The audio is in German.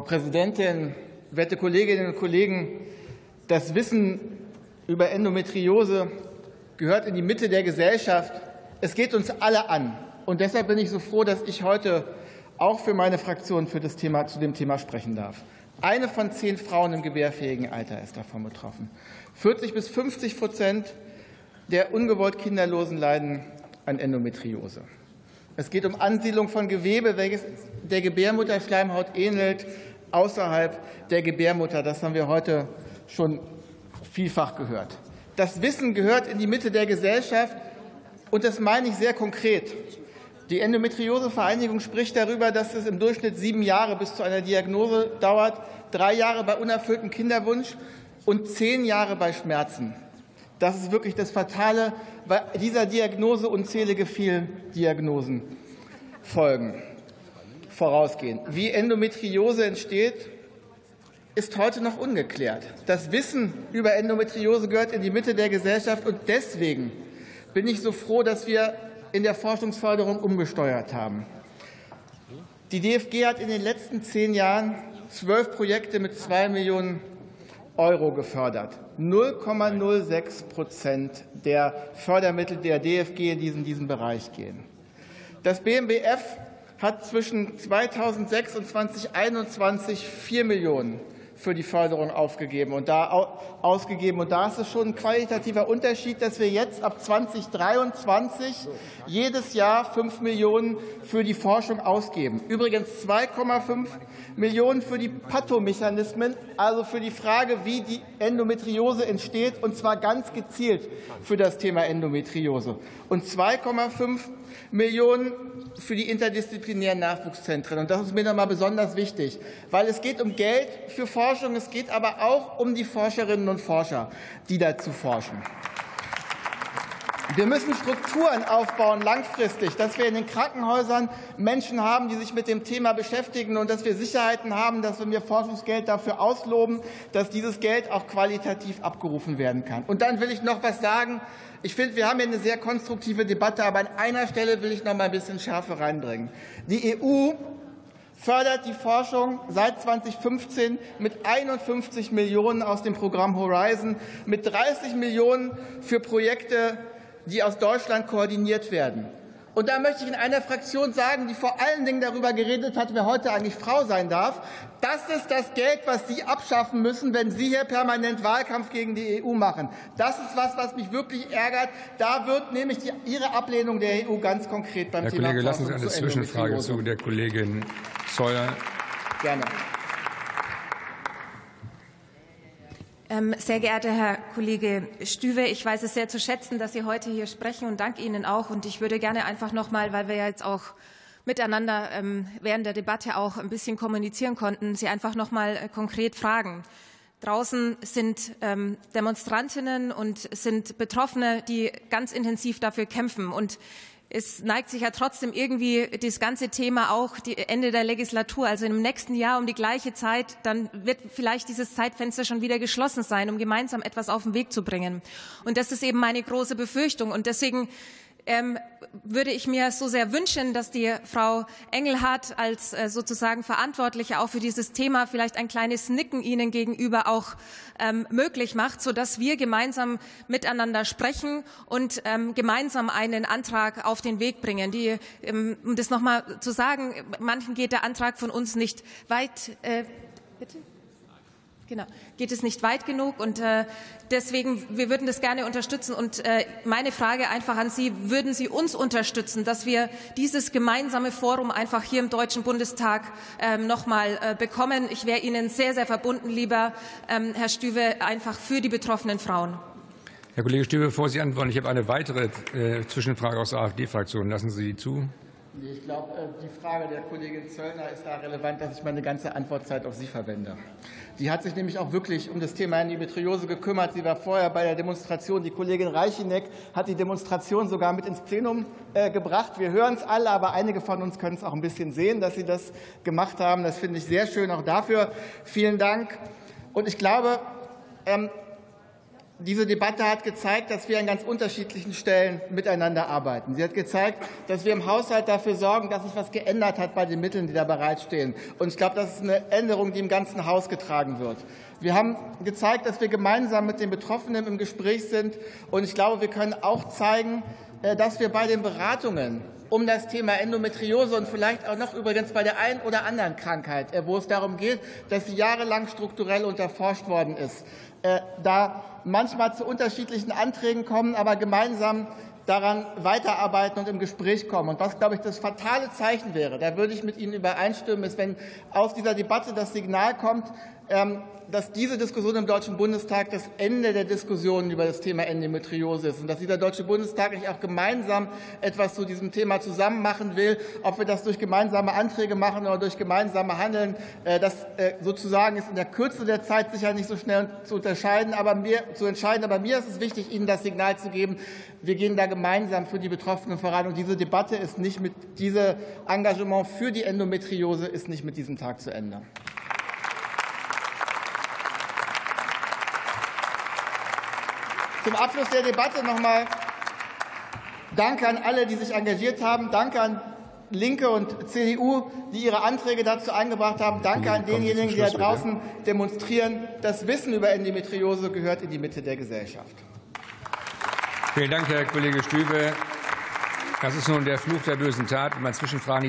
Frau Präsidentin, werte Kolleginnen und Kollegen! Das Wissen über Endometriose gehört in die Mitte der Gesellschaft. Es geht uns alle an. Und deshalb bin ich so froh, dass ich heute auch für meine Fraktion für das Thema, zu dem Thema sprechen darf. Eine von zehn Frauen im gebärfähigen Alter ist davon betroffen. 40 bis 50 Prozent der ungewollt Kinderlosen leiden an Endometriose. Es geht um Ansiedlung von Gewebe, welches der Gebärmutterschleimhaut ähnelt, außerhalb der Gebärmutter. Das haben wir heute schon vielfach gehört. Das Wissen gehört in die Mitte der Gesellschaft, und das meine ich sehr konkret. Die Endometriosevereinigung spricht darüber, dass es im Durchschnitt sieben Jahre bis zu einer Diagnose dauert, drei Jahre bei unerfülltem Kinderwunsch und zehn Jahre bei Schmerzen. Das ist wirklich das Fatale, weil dieser Diagnose unzählige Fehldiagnosen folgen, vorausgehen. Wie Endometriose entsteht, ist heute noch ungeklärt. Das Wissen über Endometriose gehört in die Mitte der Gesellschaft und deswegen bin ich so froh, dass wir in der Forschungsförderung umgesteuert haben. Die DFG hat in den letzten zehn Jahren zwölf Projekte mit zwei Millionen Euro gefördert. 0,06 Prozent der Fördermittel der DFG in diesen, diesen Bereich gehen. Das BMBF hat zwischen 2006 und 2021 vier Millionen für die Förderung aufgegeben und da ausgegeben. Und da ist es schon ein qualitativer Unterschied, dass wir jetzt ab 2023 jedes Jahr 5 Millionen für die Forschung ausgeben. Übrigens 2,5 Millionen für die Pathomechanismen, also für die Frage, wie die Endometriose entsteht, und zwar ganz gezielt für das Thema Endometriose. Und 2,5 Millionen für die interdisziplinären Nachwuchszentren. Und das ist mir nochmal besonders wichtig, weil es geht um Geld für Forschung, es geht aber auch um die Forscherinnen und Forscher, die dazu forschen. Wir müssen Strukturen aufbauen, langfristig, dass wir in den Krankenhäusern Menschen haben, die sich mit dem Thema beschäftigen und dass wir Sicherheiten haben, dass wenn wir Forschungsgeld dafür ausloben, dass dieses Geld auch qualitativ abgerufen werden kann. Und dann will ich noch was sagen. Ich finde, wir haben hier eine sehr konstruktive Debatte, aber an einer Stelle will ich noch mal ein bisschen Schärfe reinbringen. Die EU fördert die Forschung seit 2015 mit 51 Millionen aus dem Programm Horizon, mit 30 Millionen für Projekte die aus Deutschland koordiniert werden. Und da möchte ich in einer Fraktion sagen, die vor allen Dingen darüber geredet hat, wer heute eigentlich Frau sein darf. Das ist das Geld, was Sie abschaffen müssen, wenn Sie hier permanent Wahlkampf gegen die EU machen. Das ist was, was mich wirklich ärgert. Da wird nämlich die, Ihre Ablehnung der EU ganz konkret beim Herr Thema Kollege, lassen Sie eine Zwischenfrage zu der Kollegin Zoller. Gerne. Ähm, sehr geehrter Herr Kollege Stüwe, ich weiß es sehr zu schätzen, dass Sie heute hier sprechen und danke Ihnen auch. Und ich würde gerne einfach noch mal, weil wir ja jetzt auch miteinander ähm, während der Debatte auch ein bisschen kommunizieren konnten, Sie einfach noch mal äh, konkret fragen. Draußen sind ähm, Demonstrantinnen und sind Betroffene, die ganz intensiv dafür kämpfen. Und es neigt sich ja trotzdem irgendwie das ganze Thema auch die Ende der Legislatur, also im nächsten Jahr um die gleiche Zeit, dann wird vielleicht dieses Zeitfenster schon wieder geschlossen sein, um gemeinsam etwas auf den Weg zu bringen. Und das ist eben meine große Befürchtung. Und deswegen ähm, würde ich mir so sehr wünschen, dass die Frau Engelhardt als äh, sozusagen Verantwortliche auch für dieses Thema vielleicht ein kleines Nicken Ihnen gegenüber auch ähm, möglich macht, sodass wir gemeinsam miteinander sprechen und ähm, gemeinsam einen Antrag auf den Weg bringen. Die, um das noch mal zu sagen, manchen geht der Antrag von uns nicht weit. Äh, bitte? Genau, geht es nicht weit genug und äh, deswegen, wir würden das gerne unterstützen und äh, meine Frage einfach an Sie, würden Sie uns unterstützen, dass wir dieses gemeinsame Forum einfach hier im Deutschen Bundestag ähm, noch mal äh, bekommen? Ich wäre Ihnen sehr, sehr verbunden, lieber ähm, Herr Stüwe, einfach für die betroffenen Frauen. Herr Kollege Stüwe, bevor Sie antworten, ich habe eine weitere Zwischenfrage aus der AfD-Fraktion. Lassen Sie die zu. Ich glaube, die Frage der Kollegin Zöllner ist da relevant, dass ich meine ganze Antwortzeit auf Sie verwende. Die hat sich nämlich auch wirklich um das Thema Endometriose gekümmert. Sie war vorher bei der Demonstration. Die Kollegin Reichineck hat die Demonstration sogar mit ins Plenum äh, gebracht. Wir hören es alle, aber einige von uns können es auch ein bisschen sehen, dass Sie das gemacht haben. Das finde ich sehr schön. Auch dafür vielen Dank. Und ich glaube, ähm, diese Debatte hat gezeigt, dass wir an ganz unterschiedlichen Stellen miteinander arbeiten. Sie hat gezeigt, dass wir im Haushalt dafür sorgen, dass sich etwas geändert hat bei den Mitteln, die da bereitstehen. Und ich glaube, das ist eine Änderung, die im ganzen Haus getragen wird. Wir haben gezeigt, dass wir gemeinsam mit den Betroffenen im Gespräch sind. Und ich glaube, wir können auch zeigen, äh, dass wir bei den Beratungen um das Thema Endometriose und vielleicht auch noch übrigens bei der einen oder anderen Krankheit, äh, wo es darum geht, dass sie jahrelang strukturell unterforscht worden ist, äh, da manchmal zu unterschiedlichen Anträgen kommen, aber gemeinsam daran weiterarbeiten und im Gespräch kommen. Und was, glaube ich, das fatale Zeichen wäre, da würde ich mit Ihnen übereinstimmen, ist, wenn aus dieser Debatte das Signal kommt, ähm, dass diese Diskussion im Deutschen Bundestag das Ende der Diskussionen über das Thema Endometriose ist und dass dieser Deutsche Bundestag nicht auch gemeinsam etwas zu diesem Thema zusammen machen will, ob wir das durch gemeinsame Anträge machen oder durch gemeinsame Handeln. Äh, das äh, sozusagen ist in der Kürze der Zeit sicher nicht so schnell zu unterscheiden, aber mir, zu entscheiden. Aber mir ist es wichtig, Ihnen das Signal zu geben, wir gehen da gemeinsam für die Betroffenen voran. Und diese Debatte ist nicht mit, dieses Engagement für die Endometriose ist nicht mit diesem Tag zu Ende. Zum Abschluss der Debatte noch einmal Danke an alle, die sich engagiert haben. Danke an Linke und CDU, die ihre Anträge dazu eingebracht haben. Danke an denjenigen, die da draußen demonstrieren. Das Wissen über Endometriose gehört in die Mitte der Gesellschaft. Vielen Dank, Herr Kollege Stübe. Das ist nun der Fluch der bösen Tat, wenn man Zwischenfragen